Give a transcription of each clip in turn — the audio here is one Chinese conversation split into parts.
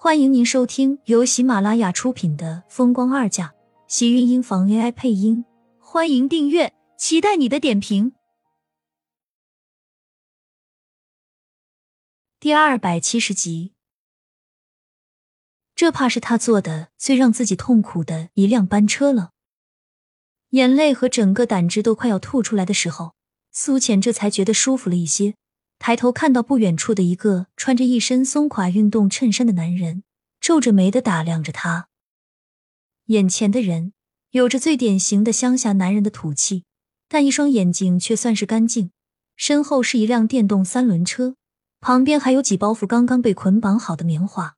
欢迎您收听由喜马拉雅出品的《风光二嫁》，喜运音房 AI 配音。欢迎订阅，期待你的点评。第二百七十集，这怕是他坐的最让自己痛苦的一辆班车了。眼泪和整个胆汁都快要吐出来的时候，苏浅这才觉得舒服了一些。抬头看到不远处的一个穿着一身松垮运动衬衫的男人，皱着眉的打量着他。眼前的人有着最典型的乡下男人的土气，但一双眼睛却算是干净。身后是一辆电动三轮车，旁边还有几包袱刚刚被捆绑好的棉花，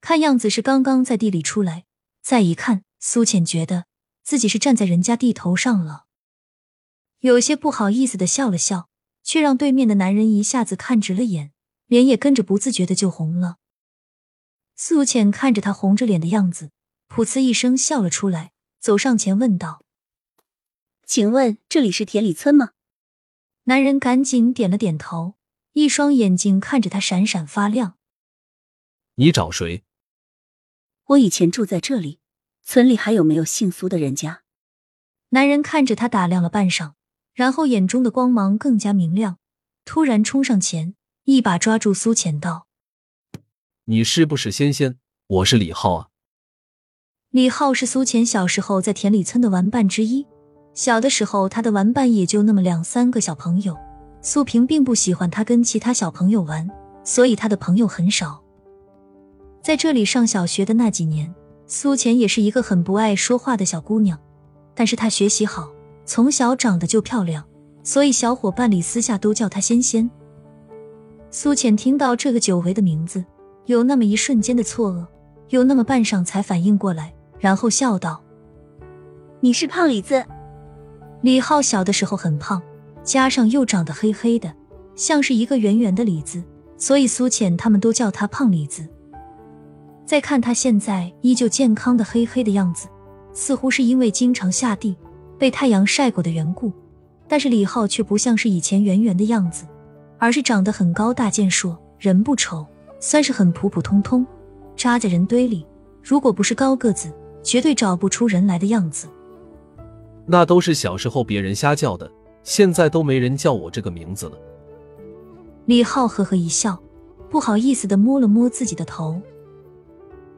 看样子是刚刚在地里出来。再一看，苏浅觉得自己是站在人家地头上了，有些不好意思的笑了笑。却让对面的男人一下子看直了眼，脸也跟着不自觉的就红了。苏浅看着他红着脸的样子，噗呲一声笑了出来，走上前问道：“请问这里是田里村吗？”男人赶紧点了点头，一双眼睛看着他闪闪发亮。“你找谁？”“我以前住在这里，村里还有没有姓苏的人家？”男人看着他打量了半晌。然后眼中的光芒更加明亮，突然冲上前，一把抓住苏浅道：“你是不是仙仙？我是李浩啊。”李浩是苏浅小时候在田里村的玩伴之一。小的时候，他的玩伴也就那么两三个小朋友。苏萍并不喜欢他跟其他小朋友玩，所以他的朋友很少。在这里上小学的那几年，苏浅也是一个很不爱说话的小姑娘，但是她学习好。从小长得就漂亮，所以小伙伴里私下都叫她仙仙。苏浅听到这个久违的名字，有那么一瞬间的错愕，有那么半晌才反应过来，然后笑道：“你是胖李子。”李浩小的时候很胖，加上又长得黑黑的，像是一个圆圆的李子，所以苏浅他们都叫他胖李子。再看他现在依旧健康的黑黑的样子，似乎是因为经常下地。被太阳晒过的缘故，但是李浩却不像是以前圆圆的样子，而是长得很高大健硕，人不丑，算是很普普通通，扎在人堆里，如果不是高个子，绝对找不出人来的样子。那都是小时候别人瞎叫的，现在都没人叫我这个名字了。李浩呵呵一笑，不好意思的摸了摸自己的头。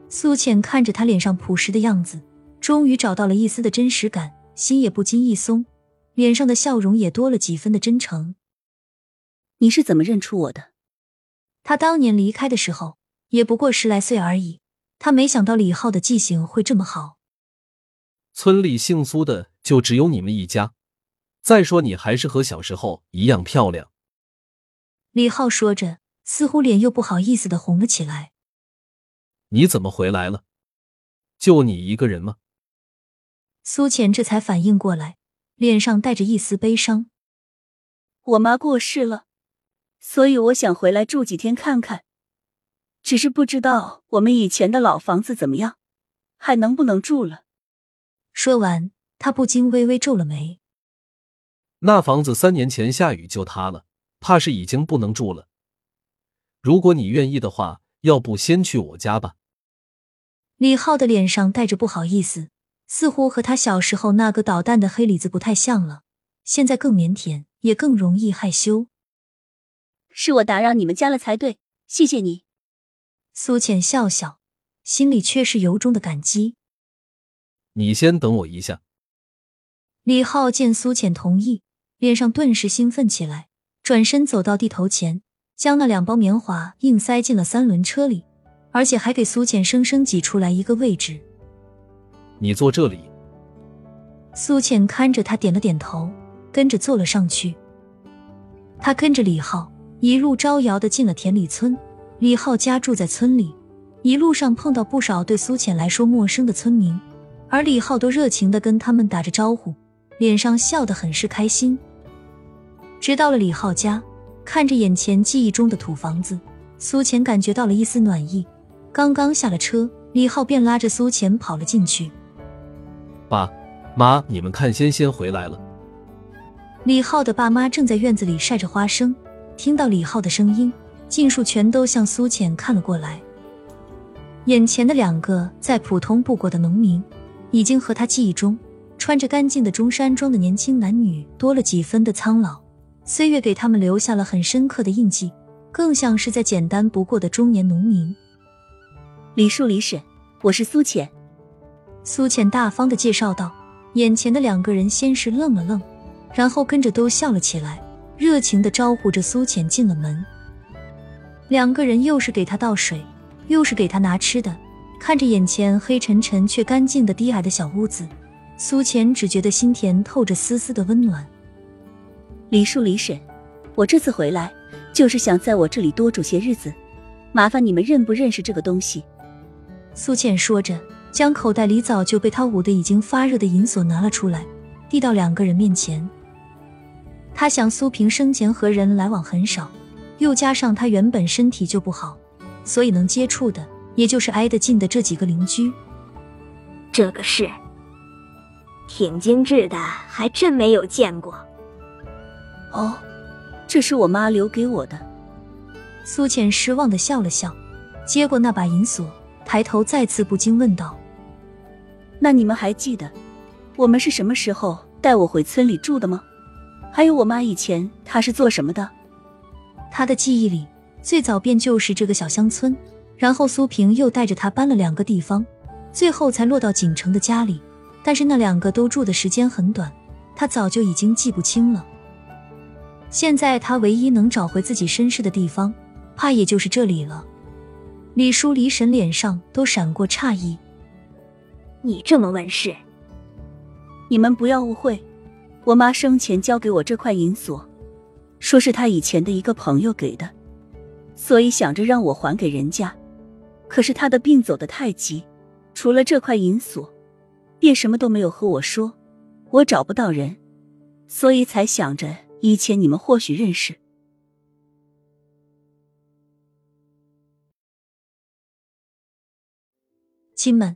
苏浅看着他脸上朴实的样子，终于找到了一丝的真实感。心也不禁一松，脸上的笑容也多了几分的真诚。你是怎么认出我的？他当年离开的时候也不过十来岁而已，他没想到李浩的记性会这么好。村里姓苏的就只有你们一家，再说你还是和小时候一样漂亮。李浩说着，似乎脸又不好意思的红了起来。你怎么回来了？就你一个人吗？苏浅这才反应过来，脸上带着一丝悲伤。我妈过世了，所以我想回来住几天看看。只是不知道我们以前的老房子怎么样，还能不能住了？说完，他不禁微微皱了眉。那房子三年前下雨就塌了，怕是已经不能住了。如果你愿意的话，要不先去我家吧。李浩的脸上带着不好意思。似乎和他小时候那个捣蛋的黑李子不太像了，现在更腼腆，也更容易害羞。是我打扰你们家了才对，谢谢你。苏浅笑笑，心里却是由衷的感激。你先等我一下。李浩见苏浅同意，脸上顿时兴奋起来，转身走到地头前，将那两包棉花硬塞进了三轮车里，而且还给苏浅生生挤出来一个位置。你坐这里。苏浅看着他，点了点头，跟着坐了上去。他跟着李浩一路招摇的进了田里村。李浩家住在村里，一路上碰到不少对苏浅来说陌生的村民，而李浩都热情的跟他们打着招呼，脸上笑得很是开心。直到了李浩家，看着眼前记忆中的土房子，苏浅感觉到了一丝暖意。刚刚下了车，李浩便拉着苏浅跑了进去。爸妈，你们看，仙仙回来了。李浩的爸妈正在院子里晒着花生，听到李浩的声音，尽数全都向苏浅看了过来。眼前的两个再普通不过的农民，已经和他记忆中穿着干净的中山装的年轻男女多了几分的苍老。岁月给他们留下了很深刻的印记，更像是再简单不过的中年农民。李树、李婶，我是苏浅。苏浅大方的介绍道。眼前的两个人先是愣了愣，然后跟着都笑了起来，热情的招呼着苏浅进了门。两个人又是给他倒水，又是给他拿吃的，看着眼前黑沉沉却干净的低矮的小屋子，苏浅只觉得心田透着丝丝的温暖。李叔、李婶，我这次回来就是想在我这里多住些日子，麻烦你们认不认识这个东西？苏浅说着，将口袋里早就被他捂得已经发热的银锁拿了出来，递到两个人面前。他想苏萍生前和人来往很少。又加上他原本身体就不好，所以能接触的也就是挨得近的这几个邻居。这个是挺精致的，还真没有见过。哦，这是我妈留给我的。苏浅失望的笑了笑，接过那把银锁，抬头再次不禁问道：“那你们还记得我们是什么时候带我回村里住的吗？还有我妈以前她是做什么的？”她的记忆里，最早便就是这个小乡村，然后苏平又带着她搬了两个地方，最后才落到锦城的家里。但是那两个都住的时间很短，她早就已经记不清了。现在她唯一能找回自己身世的地方，怕也就是这里了。李叔、李婶脸上都闪过诧异：“你这么问事？你们不要误会，我妈生前交给我这块银锁。”说是她以前的一个朋友给的，所以想着让我还给人家。可是她的病走得太急，除了这块银锁，便什么都没有和我说。我找不到人，所以才想着以前你们或许认识。亲们，